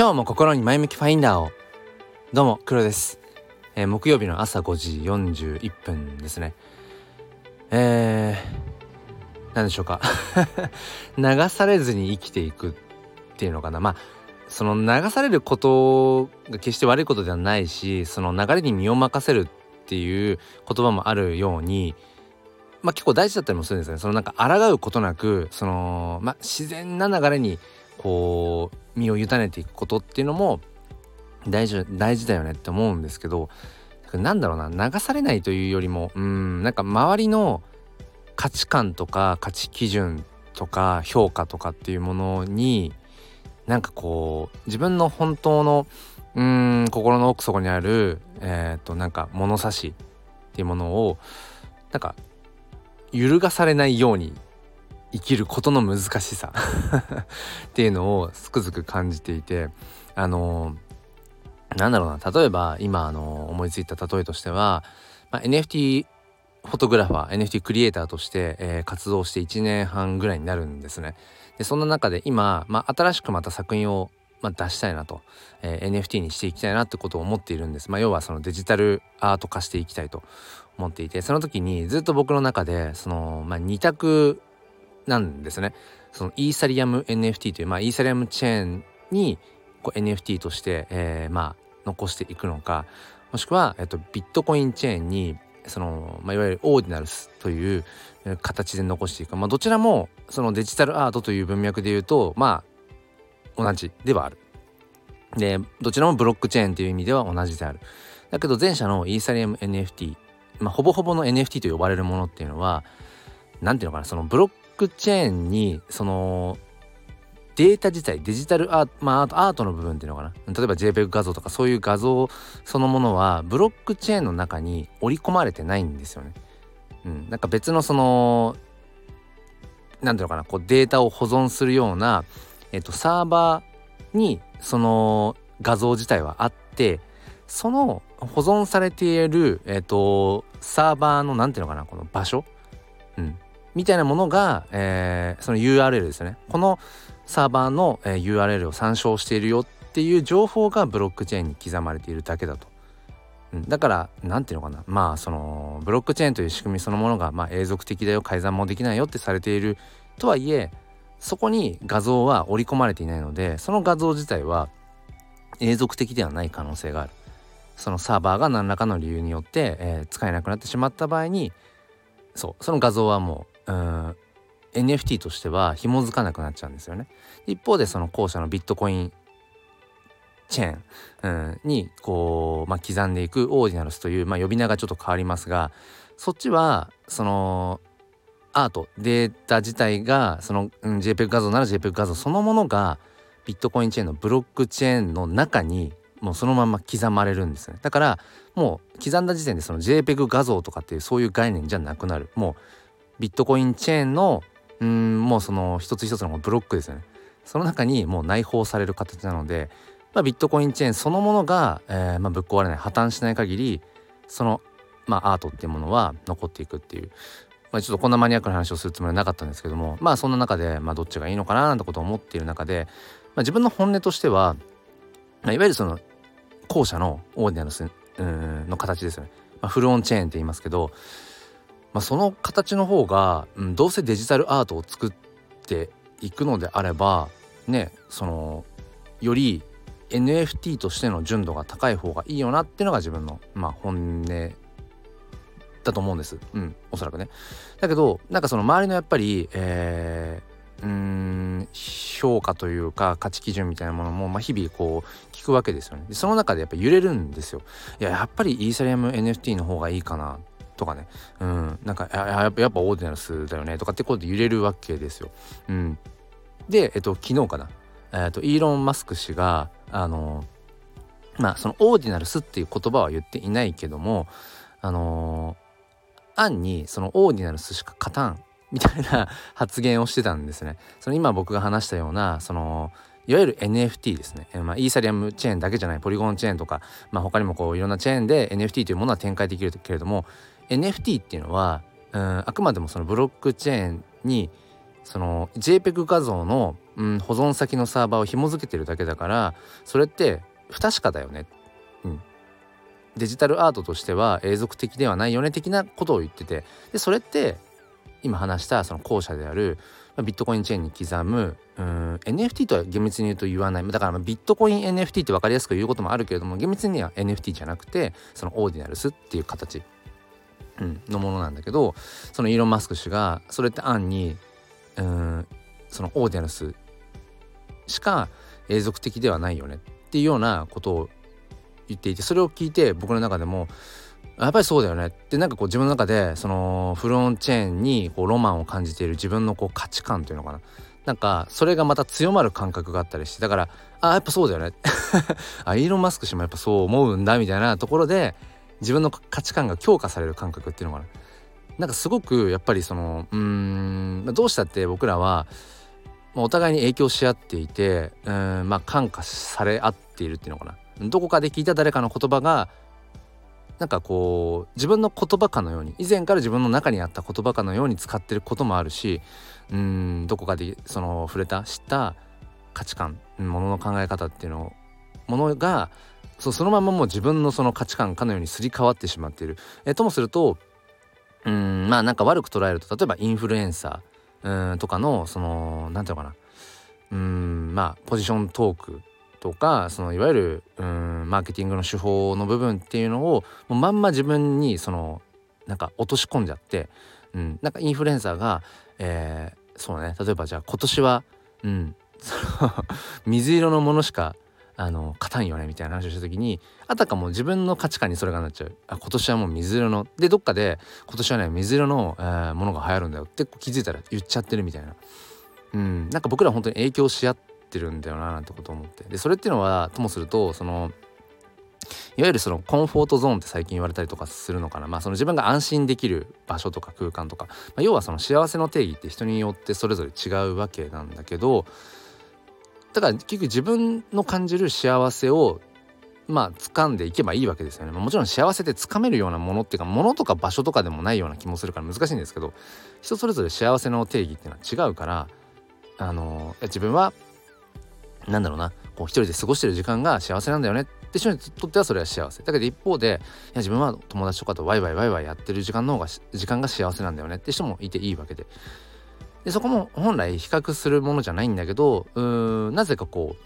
今日も心に前向きファインダーを。どうも黒です、えー、木曜日の朝5時41分ですね。えー、何でしょうか。流されずに生きていくっていうのかな。まあその流されることが決して悪いことではないしその流れに身を任せるっていう言葉もあるようにまあ結構大事だったりもするんですよね。そのなんか抗うことなくそのまあ自然な流れにこう身を委ねていくことっていうのも大事大事だよねって思うんですけどなんだろうな流されないというよりもうんなんか周りの価値観とか価値基準とか評価とかっていうものになんかこう自分の本当のうん心の奥底にあるえっ、となんか物差しっていうものをなんか揺るがされないように生きることの難しさ っていうのをつくづく感じていてあのなんだろうな例えば今あの思いついた例えとしては、まあ、NFT フォトグラファー NFT クリエイターとして、えー、活動して1年半ぐらいになるんですね。でそんな中で今、まあ、新しくまた作品を、まあ、出したいなと、えー、NFT にしていきたいなってことを思っているんです。まあ、要はそのデジタルアート化していきたいと思っていてその時にずっと僕の中でその、まあ、2択なんですね。そのイーサリアム NFT という、まあ、イーサリアムチェーンにこう NFT として、えー、まあ残していくのかもしくは、えっと、ビットコインチェーンにその、まあ、いわゆるオーディナルスという形で残していく、まあ、どちらもそのデジタルアートという文脈で言うとまあ同じではある。でどちらもブロックチェーンという意味では同じである。だけど前者のイーサリアム NFT、まあ、ほぼほぼの NFT と呼ばれるものっていうのは何ていうのかなそのブロックチェーンにそのデータ自体デジタルアートまあアートの部分っていうのかな？例えば JPEG 画像とかそういう画像そのものはブロックチェーンの中に織り込まれてないんですよね。うん、なんか別のその何ていうのかな？こうデータを保存するような、えっと、サーバーにその画像自体はあってその保存されている、えっと、サーバーの何ていうのかな？この場所、うん、みたいなものが、えー、その URL ですねこのサーバーの、えー、URL を参照しているよっていう情報がブロックチェーンに刻まれているだけだと。うん、だから何ていうのかなまあそのブロックチェーンという仕組みそのものが、まあ、永続的だよ改ざんもできないよってされているとはいえそこに画像は織り込まれていないのでその画像自体は永続的ではない可能性がある。そのサーバーが何らかの理由によって、えー、使えなくなってしまった場合にそうその画像はもううん。NFT としては紐づかなくなっちゃうんですよね。一方でその後者のビットコインチェーン、うん、にこう、まあ、刻んでいくオーディナルスという、まあ、呼び名がちょっと変わりますがそっちはそのアートデータ自体がその、うん、JPEG 画像なら JPEG 画像そのものがビットコインチェーンのブロックチェーンの中にもうそのまま刻まれるんですね。だからもう刻んだ時点でその JPEG 画像とかっていうそういう概念じゃなくなる。もうビットコインチェーンのうんもうその一つ一つのブロックですよね。その中にもう内包される形なので、まあ、ビットコインチェーンそのものが、えー、まあ、ぶっ壊れない破綻しない限りその、まあ、アートっていうものは残っていくっていう、まあ、ちょっとこんなマニアックな話をするつもりはなかったんですけどもまあそんな中で、まあ、どっちがいいのかななんてことを思っている中で、まあ、自分の本音としては、まあ、いわゆるその後者のオーディナルスの形ですよね、まあ、フルオンチェーンって言いますけどまあ、その形の方が、うん、どうせデジタルアートを作っていくのであればねそのより NFT としての純度が高い方がいいよなっていうのが自分の、まあ、本音だと思うんですうんおそらくね。だけどなんかその周りのやっぱり、えー、うん評価というか価値基準みたいなものも、まあ、日々こう聞くわけですよね。でその中でやっぱ揺れるんですよ。いややっぱりイーサリアム NFT の方がいいかなとかね。うん。なんかやっぱやっぱオーディナルスだよねとかってことで揺れるわけですよ。うん、で、えっと、昨日かな、えっと、イーロン・マスク氏があのまあそのオーディナルスっていう言葉は言っていないけどもあの暗にそのオーディナルスしか勝たんみたいな 発言をしてたんですね。その今僕が話したようなそのいわゆる NFT ですね、まあ、イーサリアムチェーンだけじゃないポリゴンチェーンとか、まあ、他にもこういろんなチェーンで NFT というものは展開できるけれども NFT っていうのはうんあくまでもそのブロックチェーンにその JPEG 画像の、うん、保存先のサーバーを紐付けてるだけだからそれって不確かだよね、うん、デジタルアートとしては永続的ではないよね的なことを言っててでそれって今話したその後者であるビットコインチェーンに刻むうん NFT とは厳密に言うと言わない。だからビットコイン NFT って分かりやすく言うこともあるけれども厳密には NFT じゃなくてそのオーディナルスっていう形、うん、のものなんだけどそのイーロン・マスク氏がそれって暗にうんそのオーディナルスしか永続的ではないよねっていうようなことを言っていてそれを聞いて僕の中でもやっぱりそうだよねってなんかこう自分の中でそのフロンチェーンにこうロマンを感じている自分のこう価値観というのかな。なんかそれがまた強まる感覚があったりしてだからあやっぱそうだよね。あイーロン・マスク氏もやっぱそう思うんだみたいなところで自分の価値観が強化される感覚っていうのかな。なんかすごくやっぱりそのうんどうしたって僕らはお互いに影響し合っていてうんまあ感化され合っているっていうのかな。どこかで聞いた誰かの言葉がなんかこう自分の言葉かのように以前から自分の中にあった言葉かのように使ってることもあるしうんどこかでその触れた知った価値観ものの考え方っていうのものがそうそのままもう自分のその価値観かのようにすり替わってしまっている。えともするとうんまあなんか悪く捉えると例えばインフルエンサーうんとかのその何て言うのかなうんまあポジショントークとかそのいわゆるうんマーケティングの手法の部分っていうのをもうまんま自分にそのなんか落とし込んじゃって、うん、なんかインフルエンサーが、えー、そうね例えばじゃあ今年は、うん、水色のものしかあの勝たんよねみたいな話をした時にあたかも自分の価値観にそれがなっちゃう。あ今年はもう水色のでどっかで今年はね水色の、えー、ものが流行るんだよって気づいたら言っちゃってるみたいな、うん、なんか僕ら本当に影響し合ってってるんだよななんてことを思って。でそれっていうのはともするとそのいわゆるそのコンフォートゾーンって最近言われたりとかするのかな。まあその自分が安心できる場所とか空間とか、まあ、要はその幸せの定義って人によってそれぞれ違うわけなんだけどだから結局自分の感じる幸せをまあ掴んでいけばいいわけですよね、もちろん幸せって掴めるようなものっていうかものとか場所とかでもないような気もするから難しいんですけど人それぞれ幸せの定義っていうのは違うからあの自分はなんだろうなこう一人で過ごしてる時間が幸せなんだよねって人にとってはそれは幸せ。だけど一方でいや自分は友達とかとワイワイワイワイやってる時間の方が時間が幸せなんだよねって人もいていいわけで。でそこも本来比較するものじゃないんだけどうーんなぜかこ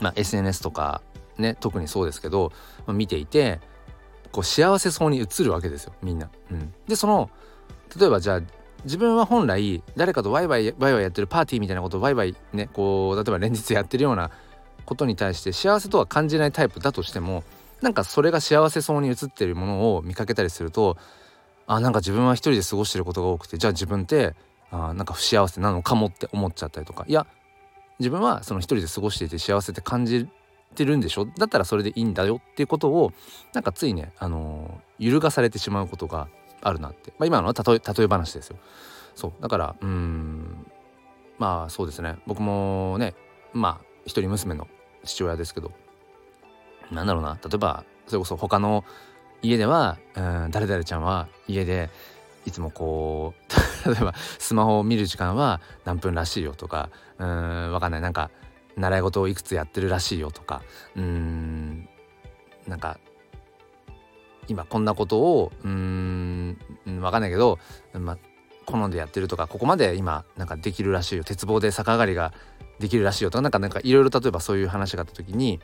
う、まあ、SNS とかね特にそうですけど、ま、見ていてこう幸せそうに映るわけですよみんな。うん、でその例えばじゃあ自分は本来誰かとワイワイワイワイやってるパーティーみたいなことをワイワイねこう例えば連日やってるようなことに対して幸せとは感じないタイプだとしてもなんかそれが幸せそうに映ってるものを見かけたりするとあなんか自分は一人で過ごしてることが多くてじゃあ自分ってあなんか不幸せなのかもって思っちゃったりとか。いや自分はその一人で過ごしていて幸せって感じてるんでしょ？だったらそれでいいんだよっていうことをなんかついね、あのー、揺るがされてしまうことがあるなって、まあ、今のは例え例え話ですよ。そう。だからうんまあそうですね。僕もねまあ一人娘の父親ですけど。なんだろうな。例えばそれこそ他の家ではうん誰々ちゃんは家でいつもこう 例えばスマホを見る時間は何分らしいよとかうんわかんない。なんか習い事をいくつやってるらしいよとかうーんなんか今こんなことをうーん分かんないけど、ま、好んでやってるとかここまで今なんかできるらしいよ。鉄棒で逆上がりができるらしいよとかなんかなんかいろいろ例えばそういう話があった時に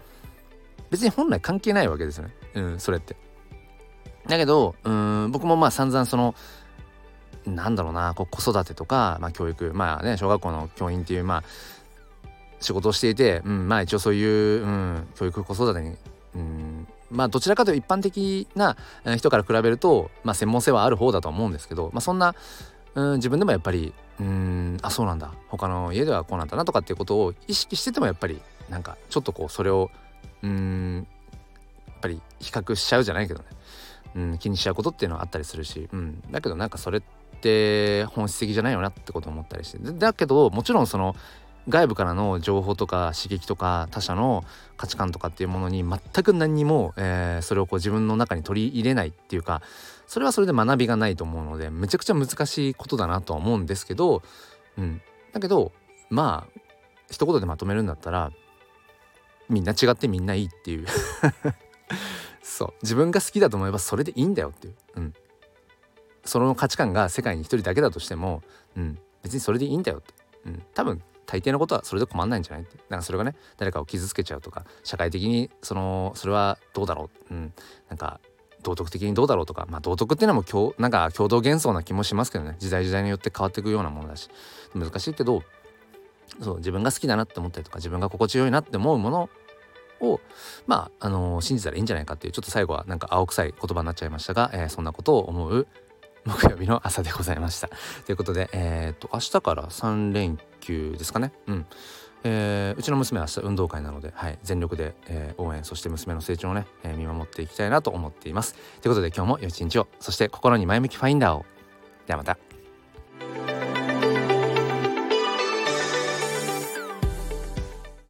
別に本来関係ないわけですよね、うん、それって。だけどうん僕もまあ散々そのなんだろうなこう子育てとか、まあ、教育まあね小学校の教員っていうまあ仕事をしていて、うん、まあ一応そういう、うん、教育子育てに、うん、まあどちらかというと一般的な人から比べると、まあ、専門性はある方だと思うんですけど、まあ、そんな、うん、自分でもやっぱりうんあそうなんだ他の家ではこうなんだなとかっていうことを意識しててもやっぱりなんかちょっとこうそれをうんやっぱり比較しちゃうじゃないけどね、うん、気にしちゃうことっていうのはあったりするし、うん、だけどなんかそれって本質的じゃないよなってこと思ったりして。だけどもちろんその外部からの情報とか刺激とか他者の価値観とかっていうものに全く何にも、えー、それをこう自分の中に取り入れないっていうかそれはそれで学びがないと思うのでめちゃくちゃ難しいことだなとは思うんですけどうん、だけどまあ一言でまとめるんだったらみんな違ってみんないいっていう。そう。自分が好きだと思えばそれでいいんだよっていう、うん、その価値観が世界に一人だけだとしても、うん、別にそれでいいんだよって、うん、多分大抵のことはそれで困んないんじゃないって。なんかそれがね誰かを傷つけちゃうとか社会的にそのそれはどうだろう、うん、なんか道徳的にどうだろうとか、まあ、道徳っていうのもなんか共同幻想な気もしますけどね。時代時代によって変わっていくようなものだし。難しいけどそう自分が好きだなって思ったりとか自分が心地よいなって思うものをまああのー、信じたらいいんじゃないかっていうちょっと最後はなんか青臭い言葉になっちゃいましたが、えー、そんなことを思う木曜日の朝でございました。ということで、えっ、と明日から3連休ですかね。うん。えー、うちの娘は明日運動会なので、はい、全力で、えー、応援そして娘の成長をね、えー、見守っていきたいなと思っています。ということで今日も良い一日をそして心に前向きファインダーをではまた。